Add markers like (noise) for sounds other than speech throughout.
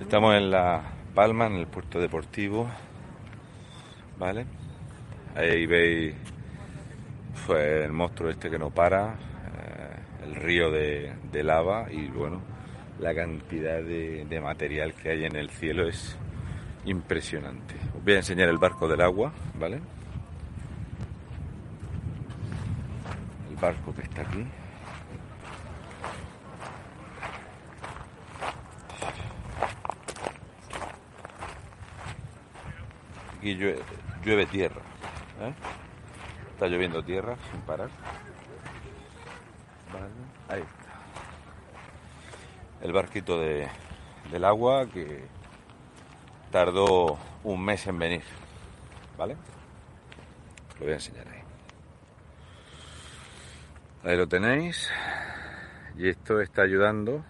Estamos en La Palma, en el puerto deportivo, ¿vale? Ahí veis el monstruo este que no para, eh, el río de, de lava y bueno, la cantidad de, de material que hay en el cielo es impresionante. Os voy a enseñar el barco del agua, ¿vale? El barco que está aquí. Aquí llueve, tierra. ¿eh? Está lloviendo tierra sin parar. Ahí está. El barquito de, del agua que tardó un mes en venir. ¿Vale? Lo voy a enseñar ahí. Ahí lo tenéis. Y esto está ayudando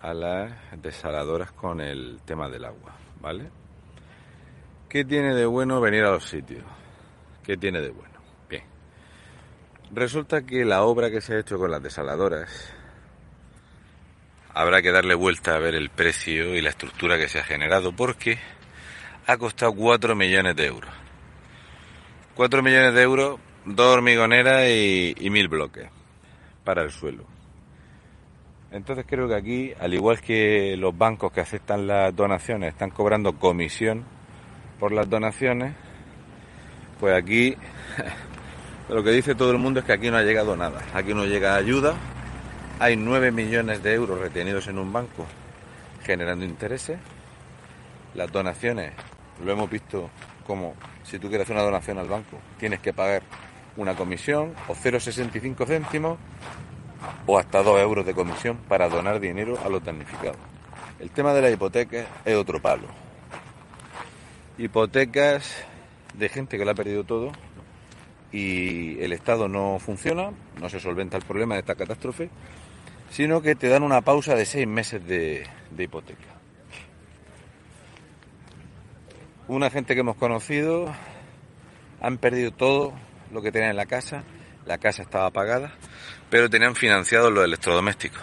a las desaladoras con el tema del agua. ¿Vale? ¿Qué tiene de bueno venir a los sitios? ¿Qué tiene de bueno? Bien. Resulta que la obra que se ha hecho con las desaladoras habrá que darle vuelta a ver el precio y la estructura que se ha generado porque ha costado 4 millones de euros. 4 millones de euros, dos hormigoneras y, y mil bloques para el suelo. Entonces creo que aquí, al igual que los bancos que aceptan las donaciones están cobrando comisión por las donaciones, pues aquí (laughs) lo que dice todo el mundo es que aquí no ha llegado nada. Aquí no llega ayuda. Hay 9 millones de euros retenidos en un banco generando intereses. Las donaciones, lo hemos visto como si tú quieres hacer una donación al banco, tienes que pagar una comisión o 0,65 céntimos o hasta 2 euros de comisión para donar dinero a los damnificados. El tema de la hipoteca es otro palo hipotecas de gente que lo ha perdido todo y el Estado no funciona, no se solventa el problema de esta catástrofe, sino que te dan una pausa de seis meses de, hipoteca. Una gente que hemos conocido han perdido todo lo que tenían en la casa, la casa estaba pagada, pero tenían financiado los electrodomésticos.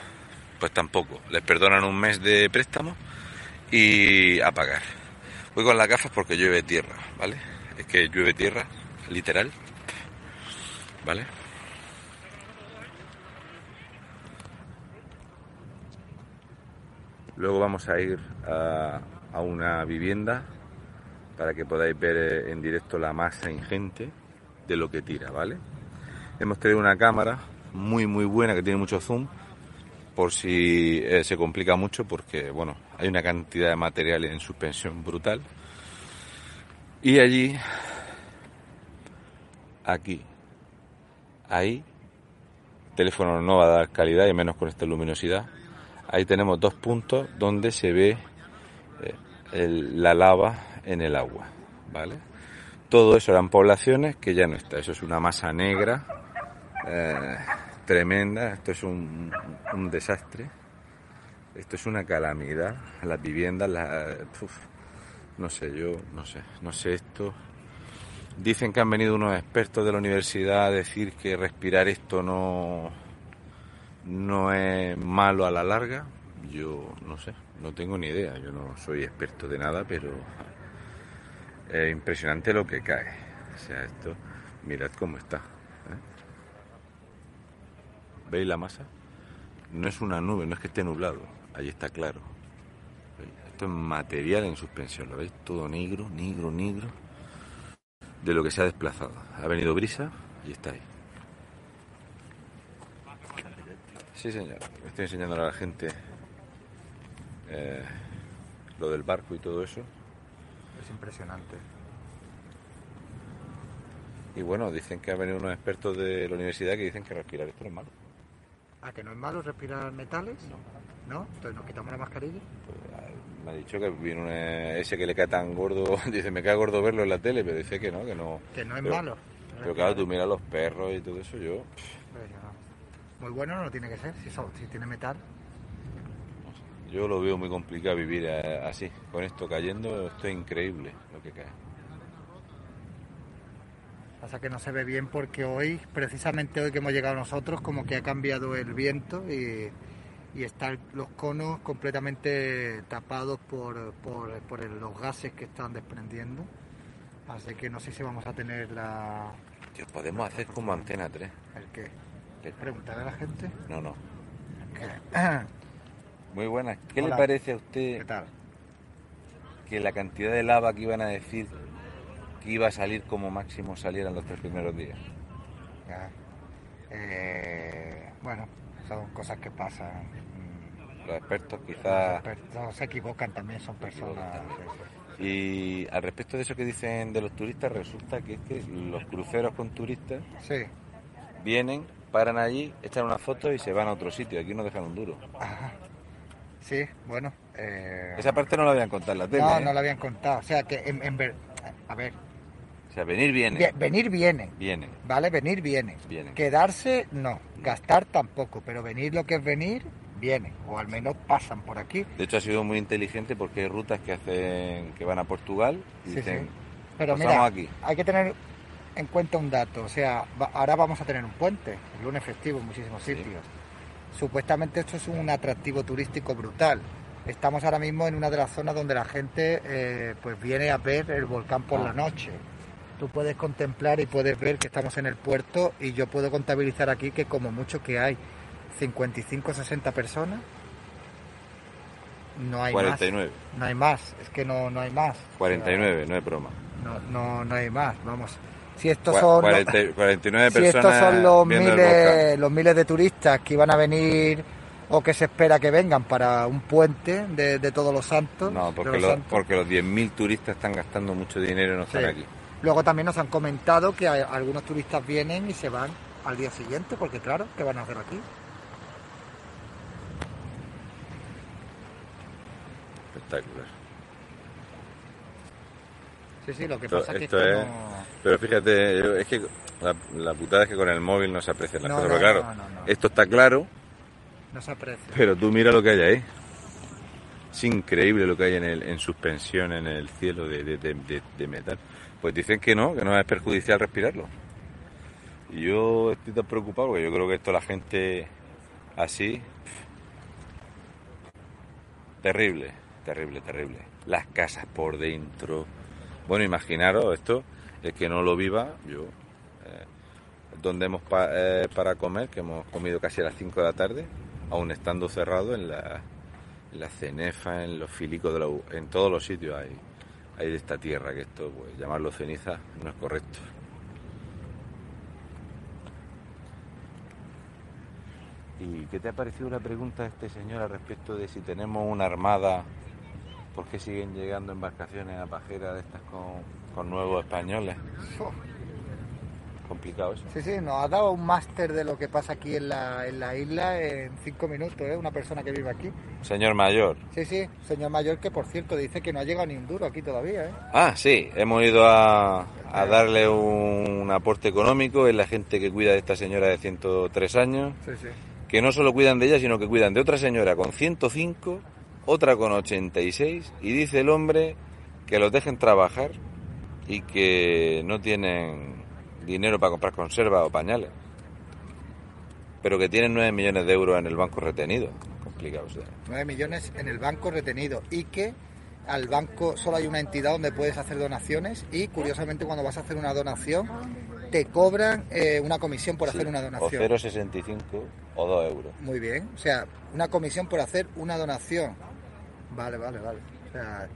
Pues tampoco, les perdonan un mes de préstamo y a pagar. Voy con las gafas porque llueve tierra, ¿vale? Es que llueve tierra, literal. ¿Vale? Luego vamos a ir a, una vivienda para que podáis ver eh, en directo la masa ingente de lo que tira, ¿vale? Hemos traído una cámara muy muy buena que tiene mucho zoom por si eh, se complica mucho porque bueno hay una cantidad de material en suspensión brutal. Y allí aquí ahí el teléfono no va a dar calidad y menos con esta luminosidad. Ahí tenemos dos puntos donde se ve eh, la lava en el agua vale todo eso eran poblaciones que ya no está. Eso es una masa negra eh, tremenda, esto es un desastre, esto es una calamidad, las viviendas, la, no sé, yo no sé, no sé esto. Dicen que han venido unos expertos de la universidad a decir que respirar esto no, no es malo a la larga. Yo no sé, no tengo ni idea, yo no soy experto de nada, pero es impresionante lo que cae. O sea, esto, mirad cómo está. ¿eh? ¿Veis la masa? No es una nube, no es que esté nublado, ahí está claro. Esto es material en suspensión, ¿lo veis? Todo negro, negro, negro, de lo que se ha desplazado. Ha venido brisa y está ahí. Sí, señor, estoy enseñando a la gente eh, lo del barco y todo eso. Es impresionante. Y bueno, dicen que han venido unos expertos de la universidad que dicen que respirar esto no es malo. ¿A que no es malo respirar metales? No. ¿No? Entonces nos quitamos la mascarilla. Pues, me ha dicho que viene un, eh, ese que le cae tan gordo, (laughs) dice, me cae gordo verlo en la tele, pero dice que no, que no. Que no es Pero- malo. Pero claro, tú miras los perros y todo eso, yo... Pero Muy bueno no tiene que ser, si, so- si tiene metal. Yo lo veo muy complicado vivir eh, así, con esto cayendo, esto es increíble lo que cae. Pasa que no se ve bien porque hoy, precisamente hoy que hemos llegado nosotros, como que ha cambiado el viento y, y están los conos completamente tapados por, por, por el- los gases que están desprendiendo. Así que no sé si vamos a tener la... Tío, podemos hacer como Antena 3. ¿El qué? ¿Preguntar a la gente? No, no. ¿Qué? Muy buenas. ¿Qué Hola. le parece a ¿Qué usted tal? que la cantidad de lava que iban a decir que iba a salir como máximo saliera en los tres primeros días? Ya. Eh, bueno, son cosas que pasan. Los expertos Los quizás... expertos se equivocan también, son personas. Y al respecto de eso que dicen de los turistas, resulta que es que los cruceros con turistas Sí. vienen, paran allí, echan una foto y se van a otro sitio. Aquí no dejan un duro. Ajá. Sí, bueno. eh, Esa parte no la habían contado en la tele. no, ¿eh? no lo habían contado. O sea que, en, en ver- a ver, sea, venir viene. vi- venir viene, Viene. ¿vale? Venir viene. Viene. Quedarse, no. Gastar tampoco. Pero venir lo que es venir, viene. O al menos pasan por aquí. De hecho, ha sido muy inteligente porque hay rutas que hacen que van a Portugal y Sí, dicen, sí. Pero mira, aquí. hay que tener en cuenta un dato. O sea, va- ahora vamos a tener un puente, el lunes festivo en muchísimos Sí. sitios. Supuestamente esto es un atractivo turístico brutal. Estamos ahora mismo en una de las zonas donde la gente eh, pues viene a ver el volcán por Ah. la noche. Tú puedes contemplar y puedes ver que estamos en el puerto y yo puedo contabilizar aquí que como mucho que hay 55 60 personas. No hay 49. más. No hay más. Es que no, no hay más. O sea, 49, no es broma. no, no, no hay más, vamos. Si estos son, 40 49 si personas estos son los miles, los miles de turistas que iban a venir o que se espera que vengan para un puente de, de todos los santos. No, porque, los los, santos. porque los 10.000 turistas están gastando mucho dinero y no están Sí. aquí. Luego también nos han comentado que algunos turistas vienen y se van al día siguiente, porque claro, ¿qué van a hacer aquí? Espectacular. Sí, sí, lo que Esto- pasa es que esto es- no... Pero fíjate, yo- es que la, la putada es que con el móvil no se aprecian las No, cosas. no, Pero claro, no, no, no. esto está claro, no se aprecia. pero tú mira lo que hay ahí. Es increíble lo que hay en, el, en suspensión en el cielo de- de- de metal. Pues dicen que no, que no es perjudicial respirarlo. Y yo estoy tan preocupado porque yo creo que esto la gente así... Terrible, terrible, terrible. Las casas por dentro. Bueno, imaginaros esto, el que no lo viva, yo... eh, donde hemos eh, para comer, que hemos comido casi a las 5 de la tarde, aún estando cerrado en la, en la cenefa, en los filicos, de la, en todos los sitios hay, hay de esta tierra, que esto, pues llamarlo ceniza no es correcto. ¿Y qué te ha parecido la pregunta de este señor al respecto de si tenemos una armada, por qué siguen llegando embarcaciones a pajeras de estas con, con nuevos españoles? Complicado eso. Sí, sí, nos ha dado un máster de lo que pasa aquí en la, en la isla en cinco minutos, ¿eh? Una persona que vive aquí. Señor mayor. Sí, sí, señor mayor que por cierto dice que no ha llegado ni un duro aquí todavía, ¿eh? Ah, sí, hemos ido a, a darle un aporte económico, es la gente que cuida de esta señora de 103 años, Sí, sí. que no solo cuidan de ella, sino que cuidan de otra señora con 105, otra con 86, y dice el hombre que los dejen trabajar y que no tienen dinero para comprar conservas o pañales, pero que tienen 9 millones de euros en el banco retenido. Complicado, o sea. 9 millones en el banco retenido y que al banco solo hay una entidad donde puedes hacer donaciones y curiosamente cuando vas a hacer una donación te cobran eh, una comisión por Sí, hacer una O donación. 0,65 o 2 euros. Muy bien, o sea, una comisión por hacer una donación. Vale, vale, vale. O sea,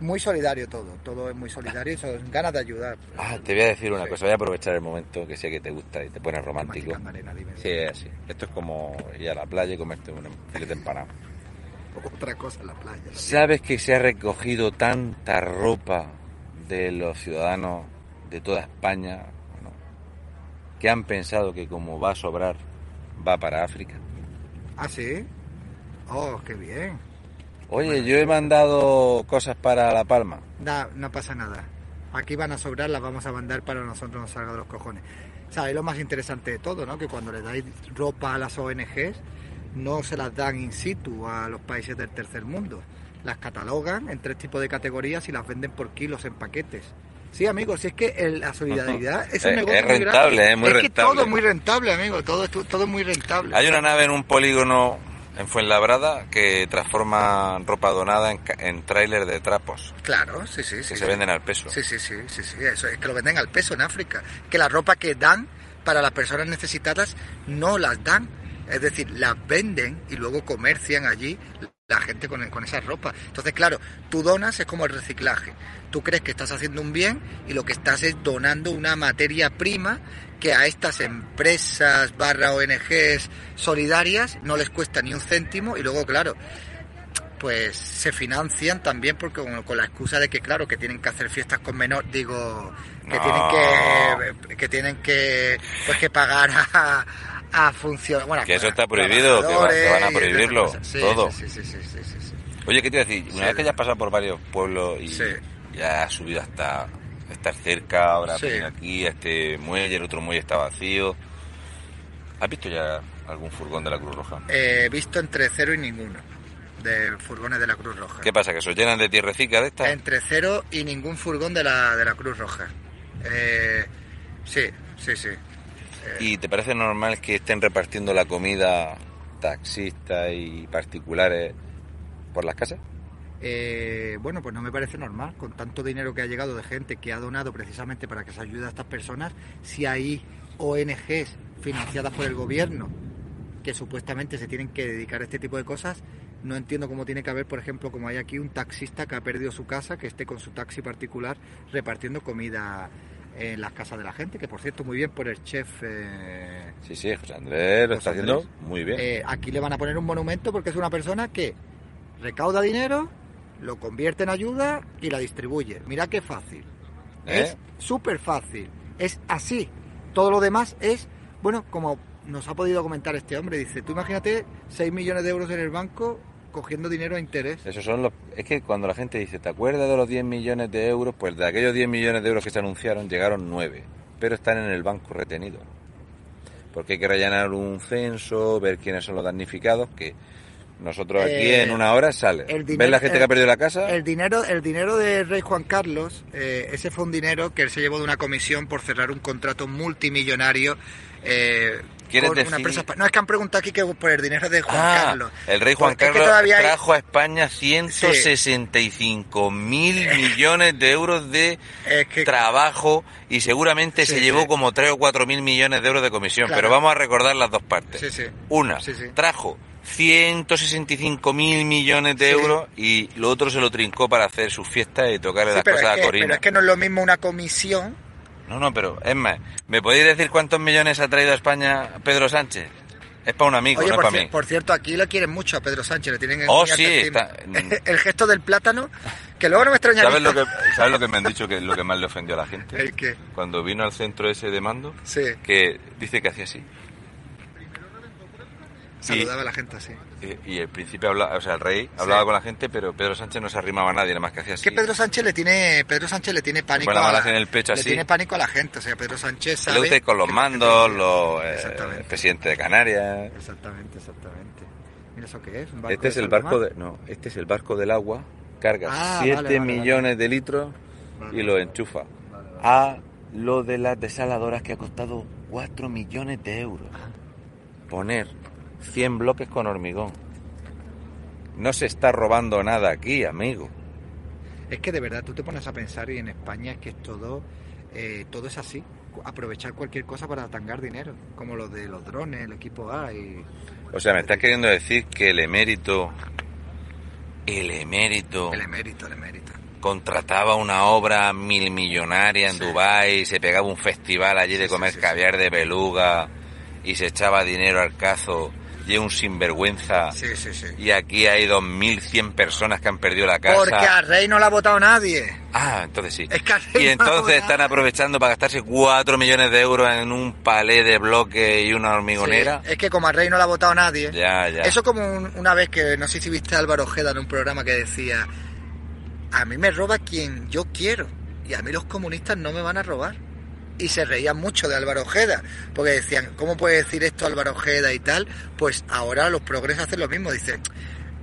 muy solidario todo, todo es muy solidario y son ganas de ayudar. Ah, te voy a decir una Sí. cosa, voy a aprovechar el momento que sé que te gusta y te pones romántico. Dime. Sí, es así. Esto es como ir a la playa y comerte un filete empanado. (laughs) Otra cosa en la playa. ¿Sabes que se ha recogido tanta ropa de los ciudadanos de toda España ¿no? que han pensado que como va a sobrar, va para África? Ah, sí. Oh, qué bien. Oye, yo he mandado cosas para La Palma. Da, no pasa nada. Aquí van a sobrar, las vamos a mandar para que nosotros nos salga de los cojones. ¿Sabes lo más interesante de todo, no? Que cuando le dais ropa a las ONGs, no se las dan in situ a los países del tercer mundo. Las catalogan en tres tipos de categorías y las venden por kilos en paquetes. Sí, amigos, si es que el- la solidaridad es un Es- negocio es muy rentable, grande. es muy que rentable. todo es muy rentable, amigo, todo, es- todo es muy rentable. Hay una nave en un polígono en Fuenlabrada que transforma ropa donada en, en tráiler de trapos Claro, sí, sí, sí. que sí. se venden al peso. Sí, sí, sí, sí, sí, eso es que lo venden al peso en África. Que la ropa que dan para las personas necesitadas no las dan. Es decir, las venden y luego comercian allí la gente con, con esa ropa. Entonces, claro, tú donas es como el reciclaje. Tú crees que estás haciendo un bien y lo que estás es donando una materia prima que a estas empresas barra ONGs solidarias no les cuesta ni un céntimo y luego, claro, pues se financian también porque con, con la excusa de que claro que tienen que hacer fiestas con menor digo que No. tienen que que tienen que pues que pagar a, a funcionar bueno Que eso está prohibido, que va- que van a prohibirlo. Sí, todo. sí, sí. Oye, ¿qué te iba a decir? Una vez que ya has pasado por varios pueblos y ya has subido hasta estar cerca, ahora Sí. aquí a este muelle, el otro muelle está vacío. ¿Has visto ya algún furgón de la Cruz Roja? He visto entre cero y ninguno de furgones de la Cruz Roja ¿Qué pasa? ¿Que se llenan de tierrecica de estas? entre cero y ningún furgón de la de la Cruz Roja Eh, sí sí sí ¿Y te parece normal que estén repartiendo la comida taxistas y particulares por las casas? Eh, bueno, pues no me parece normal, con tanto dinero que ha llegado de gente que ha donado precisamente para que se ayude a estas personas, si hay ONGs financiadas por el gobierno que supuestamente se tienen que dedicar a este tipo de cosas, no entiendo cómo tiene que haber, por ejemplo, como hay aquí un taxista que ha perdido su casa, que esté con su taxi particular repartiendo comida en las casas de la gente, que por cierto, muy bien por el chef. eh, Sí, sí, José Andrés lo José está haciendo muy bien. eh, aquí le van a poner un monumento porque es una persona que recauda dinero, lo convierte en ayuda y la distribuye. Mira qué fácil. ¿Eh? Es súper fácil. Es así. Todo lo demás es, bueno, como nos ha podido comentar este hombre, dice, tú imagínate 6 millones de euros en el banco cogiendo dinero a interés. Esos son los... Es que cuando la gente dice, ¿te acuerdas de los 10 millones de euros? Pues de aquellos 10 millones de euros que se anunciaron llegaron 9, pero están en el banco retenidos. Porque hay que rellenar un censo, ver quiénes son los damnificados, que nosotros aquí Eh, en una hora sale. ¿Ves la gente el- que ha perdido la casa? El dinero, el dinero del rey Juan Carlos, eh, ese fue un dinero que él se llevó de una comisión por cerrar un contrato multimillonario. Eh, ¿Quieres con decir- una empresa espa- No, es que han preguntado aquí que por el dinero de Juan Ah, Carlos. el rey Juan Carlos todavía hay- trajo a España 165 mil millones de euros de Es que- trabajo y seguramente Sí, se sí. llevó como 3 o 4 mil millones de euros de comisión. Claro. Pero vamos a recordar las dos partes. Sí, sí. Una, trajo 165 mil millones de Sí. euros y lo otro se lo trincó para hacer sus fiestas y tocarle Sí, las cosas es que, a Corina. pero es que no es lo mismo una comisión. No, no, pero es más, ¿me podéis decir cuántos millones ha traído a España Pedro Sánchez? Es para un amigo, Oye, no es para mí. por cierto, aquí le quieren mucho a Pedro Sánchez, le tienen en Oh, sí, está- (laughs) El gesto del plátano, que luego no me extrañaría. ¿Sabes lo que, ¿Sabes lo que me han dicho que es lo que más le ofendió a la gente? (laughs) ¿El qué? Cuando vino al centro ese de mando, Sí, que dice que hacía así. Saludaba a la gente así. Y, y el príncipe hablaba, o sea, el rey hablaba con la gente, pero Pedro Sánchez no se arrimaba a nadie, nada más que hacía así. que Pedro Sánchez le tiene Pedro Sánchez le tiene pánico Pone la a mano en el pecho le así. tiene pánico a la gente o sea Pedro Sánchez sabe luce con los que- mandos, los eh, Exactamente. el presidente de Canarias. exactamente exactamente mira eso qué es ¿Un barco Este es el barco de, no, este es el barco del agua, carga Ah, 7 vale, vale, millones de litros Vale. y lo enchufa. Vale, vale. A lo de las desaladoras que ha costado 4 millones de euros. Poner 100 bloques con hormigón. No se está robando nada aquí, amigo. es que de verdad tú te pones a pensar y en España es que es todo eh, todo es así aprovechar cualquier cosa para tangar dinero como lo de los drones el equipo A y O sea, me estás queriendo decir que el emérito, el emérito, el emérito el emérito contrataba una obra mil millonaria en Sí. Dubái, se pegaba un festival allí de sí, comer sí, caviar de beluga y se echaba dinero al cazo es un sinvergüenza. sí sí sí Y aquí hay 2.100 personas que han perdido la casa. porque al rey no la ha votado nadie Ah, entonces sí. Es que al rey y entonces están aprovechando para gastarse 4 millones de euros en un palé de bloque y una hormigonera. Sí, es que como al rey no la ha votado nadie Ya, ya. Eso como un- una vez que no sé si viste a Álvaro Ojeda en un programa que decía, a mí me roba quien yo quiero y a mí los comunistas no me van a robar. Y se reían mucho de Álvaro Ojeda, porque decían, ¿cómo puede decir esto Álvaro Ojeda y tal? Pues ahora los progresos hacen lo mismo, dicen,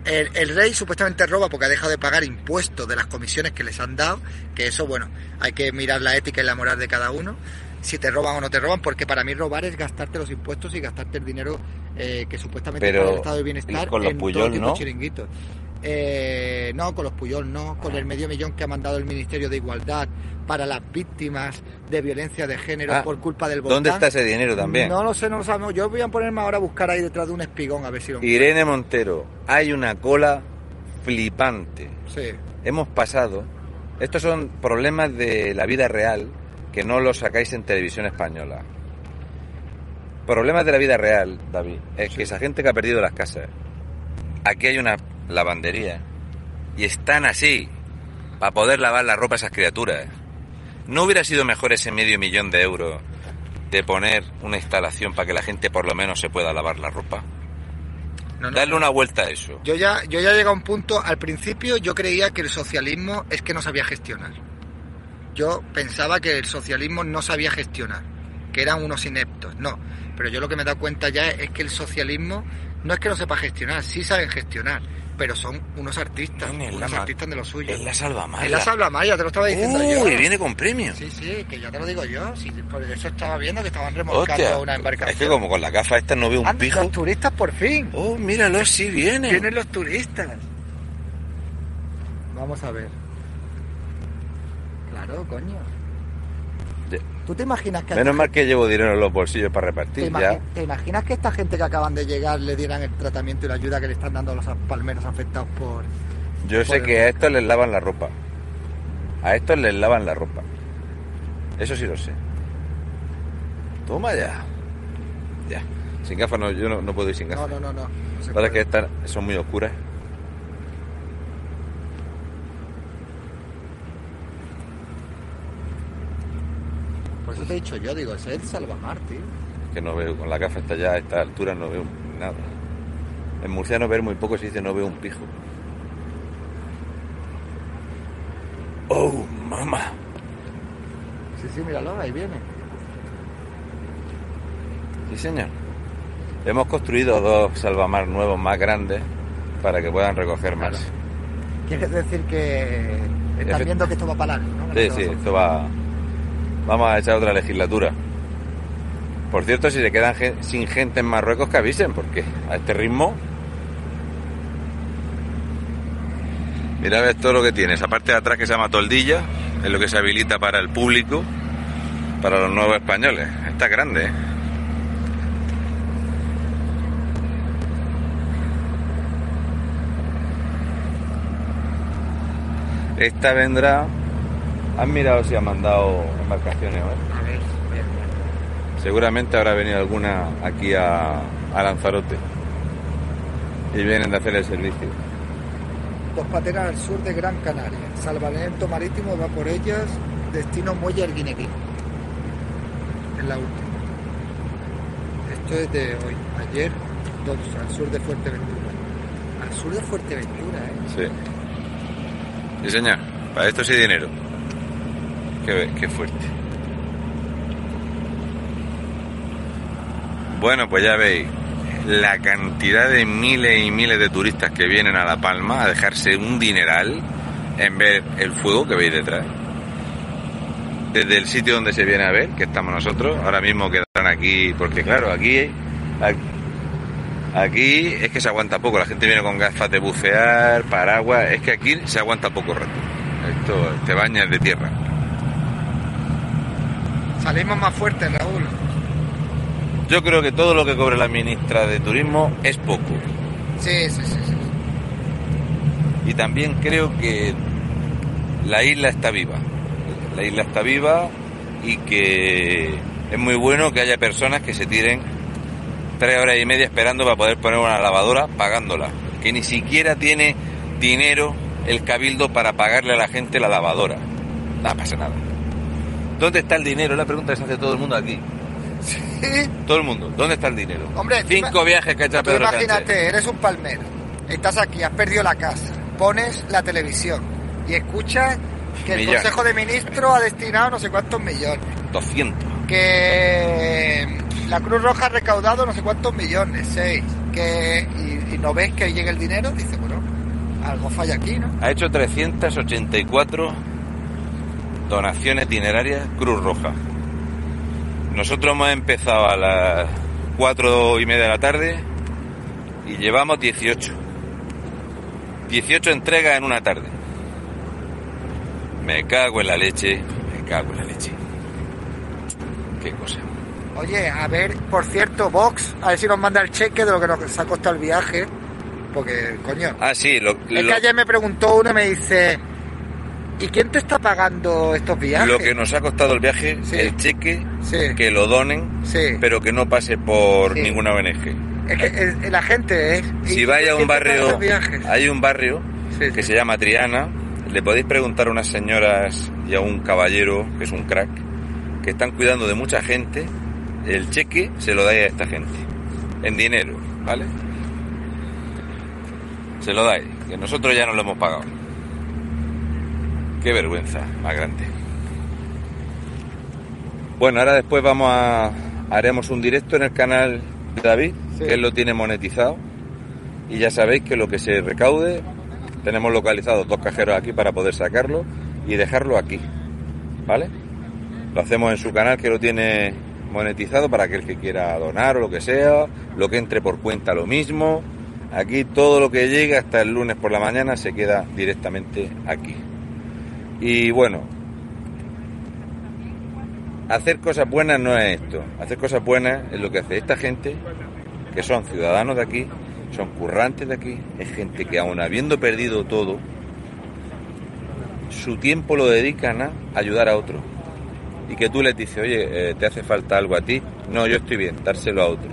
el, el rey supuestamente roba porque ha dejado de pagar impuestos de las comisiones que les han dado, que eso, bueno, hay que mirar la ética y la moral de cada uno, si te roban o no te roban, porque para mí robar es gastarte los impuestos y gastarte el dinero eh, que supuestamente Pero, el estado de bienestar ¿y con los en Puyol todo tipo no? chiringuitos. Eh, no, con los Puyol no, con el medio millón que ha mandado el Ministerio de Igualdad para las víctimas de violencia de género Ah, por culpa del volcán. ¿Dónde está ese dinero también? No lo sé, no lo sabemos. Yo voy a ponerme ahora a buscar ahí detrás de un espigón a ver si lo Irene Montero, hay una cola flipante. Sí. Hemos pasado. Estos son problemas de la vida real que no los sacáis en televisión española. Problemas de la vida real, David, es que esa gente que ha perdido las casas. Aquí hay una lavandería y están así para poder lavar la ropa a esas criaturas. ¿No hubiera sido mejor ese medio millón de euros de poner una instalación para que la gente por lo menos se pueda lavar la ropa? No, no. Darle una vuelta a eso. Yo ya, yo ya he llegado a un punto, al principio yo creía que el socialismo es que no sabía gestionar. Yo pensaba que el socialismo no sabía gestionar, que eran unos ineptos. No, pero yo lo que me he dado cuenta ya es que el socialismo no es que no sepa gestionar, sí saben gestionar, pero son unos artistas, la unos artistas de lo suyo. Es la salvamaya. Es la salvamaya, te lo estaba diciendo yo. Uy, viene con premio. Sí, sí, que ya te lo digo yo. Sí, por eso estaba viendo que estaban remolcando Hostia, una embarcación. es que como con la gafa esta no veo un pijo. Los turistas por fin. Oh, míralo, sí viene. Vienen los turistas. Vamos a ver. Claro, coño. ¿Tú te imaginas que... a Menos mal que llevo dinero en los bolsillos para ¿Te, repartir imagi- ya. te imaginas que esta gente que acaban de llegar le dieran el tratamiento y la ayuda que le están dando a los palmeros afectados por... Yo sé que a estos les lavan la ropa. A estos les lavan la ropa. Eso sí lo sé. Toma ya. Ya. Sin gafas no, yo no, no puedo ir sin No, gafas. no, no, no. no se Para que estas son muy oscuras. Por eso te he dicho yo, digo, ese es el salvamar, tío. Que no veo, con la gafa esta ya a esta altura no veo nada. En murciano ver muy poco se dice no veo un pijo. Oh, mamá. Sí, sí, míralo, ahí viene. Sí, señor. Hemos construido dos salvamar nuevos más grandes para que puedan recoger más. Claro. ¿Quieres decir que estás Efe- viendo que esto va para largo, no? Sí, sí, esto va. Vamos a echar otra legislatura. Por cierto, si se quedan sin gente en Marruecos, que avisen, porque a este ritmo. Mira, ves todo lo que tienes. Aparte de atrás que se llama toldilla, es lo que se habilita para el público, para los nuevos españoles. Está grande, ¿eh? Esta vendrá. ¿Han mirado si ha mandado embarcaciones hoy? A ver, voy a mirar. Seguramente habrá venido alguna aquí a, a Lanzarote. Y vienen de hacer el servicio. Dos pateras al sur de Gran Canaria. Salvamento marítimo va por ellas. Destino Muelle Arguineguín. Es la última. Esto es de hoy. Ayer, dos al sur de Fuerteventura. Al sur de Fuerteventura, ¿eh? Sí. Sí, señor. Para esto sí dinero. Qué, qué fuerte. Bueno, pues ya veis la cantidad de miles y miles de turistas que vienen a La Palma a dejarse un dineral en ver el fuego que veis detrás. Desde el sitio donde se viene a ver, que estamos nosotros, ahora mismo quedarán aquí, porque claro, aquí, aquí es que se aguanta poco, la gente viene con gafas de bucear, paraguas, es que aquí se aguanta poco rato. Esto te bañas de tierra. Salimos más fuertes, Raúl. Yo creo que todo lo que cobre la ministra de Turismo es poco. Sí, sí, sí, sí. Y también creo que la isla está viva. La isla está viva y que es muy bueno que haya personas que se tiren tres horas y media esperando para poder poner una lavadora pagándola. Que ni siquiera tiene dinero el cabildo para pagarle a la gente la lavadora. No pasa nada. ¿Dónde está el dinero? Es la pregunta que se hace todo el mundo aquí. Sí. Todo el mundo. ¿Dónde está el dinero? Hombre, Cinco tú- viajes que ha hecho Tú Pedro Sánchez. imagínate, eres un palmero, estás aquí, has perdido la casa, pones la televisión y escuchas que el Millones. Consejo de Ministros ha destinado no sé cuántos millones, 200. que la Cruz Roja ha recaudado no sé cuántos millones, seis, que y, y no ves que llega el dinero, dice, bueno, algo falla aquí, ¿no? Ha hecho 384 donaciones itinerarias Cruz Roja. Nosotros hemos empezado a las cuatro y media de la tarde y llevamos 18. 18 entregas en una tarde. Me cago en la leche, me cago en la leche. Qué cosa. Oye, a ver, por cierto, Vox, a ver si nos manda el cheque de lo que nos ha costado el viaje. Porque, coño. Ah, sí, lo, Es lo- que ayer me preguntó uno y me dice, ¿y quién te está pagando estos viajes? lo que nos ha costado el viaje, Sí. el cheque, Sí. que lo donen, Sí. pero que no pase por ninguna ONG. Es que la gente es... ¿y Si vais a un barrio, hay un barrio que se llama Triana, le podéis preguntar a unas señoras y a un caballero, que es un crack, que están cuidando de mucha gente, el cheque se lo dais a esta gente, en dinero, ¿vale? Se lo dais, que nosotros ya no lo hemos pagado. Qué vergüenza más grande. Bueno, ahora después vamos a haremos un directo en el canal de David, Sí. que él lo tiene monetizado. Y ya sabéis que lo que se recaude, tenemos localizados dos cajeros aquí para poder sacarlo y dejarlo aquí. ¿Vale? Lo hacemos en su canal que lo tiene monetizado para aquel que quiera donar o lo que sea, lo que entre por cuenta lo mismo. Aquí todo lo que llegue hasta el lunes por la mañana se queda directamente aquí. Y bueno, hacer cosas buenas no es esto. Hacer cosas buenas es lo que hace esta gente, que son ciudadanos de aquí, son currantes de aquí, es gente que aun habiendo perdido todo, su tiempo lo dedican a ayudar a otro. Y que tú les dices, oye, eh, ¿te hace falta algo a ti? No, yo estoy bien, dárselo a otro.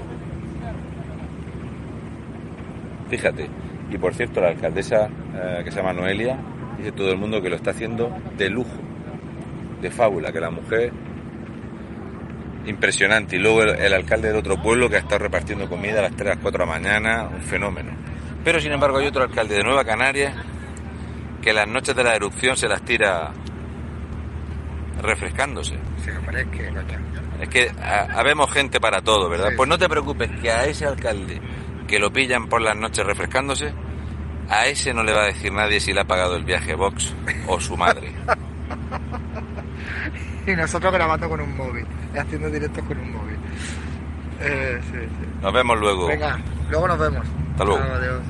Fíjate. Y por cierto, la alcaldesa eh, que se llama Noelia, dice todo el mundo que lo está haciendo de lujo, de fábula, que la mujer impresionante. Y luego el, el alcalde del otro pueblo que ha estado repartiendo comida a las 3, a las 4 de la mañana, un fenómeno. Pero sin embargo hay otro alcalde de Nueva Canarias que las noches de la erupción se las tira refrescándose. Sí, hombre, es que, coño. Es que ha- habemos gente para todo, ¿verdad? Sí. Pues no te preocupes que a ese alcalde que lo pillan por las noches refrescándose, a ese no le va a decir nadie si le ha pagado el viaje Vox o su madre. (laughs) Y nosotros grabando con un móvil, haciendo directos con un móvil. Eh, sí, sí. Nos vemos luego. Venga, luego nos vemos. Hasta luego. Adiós.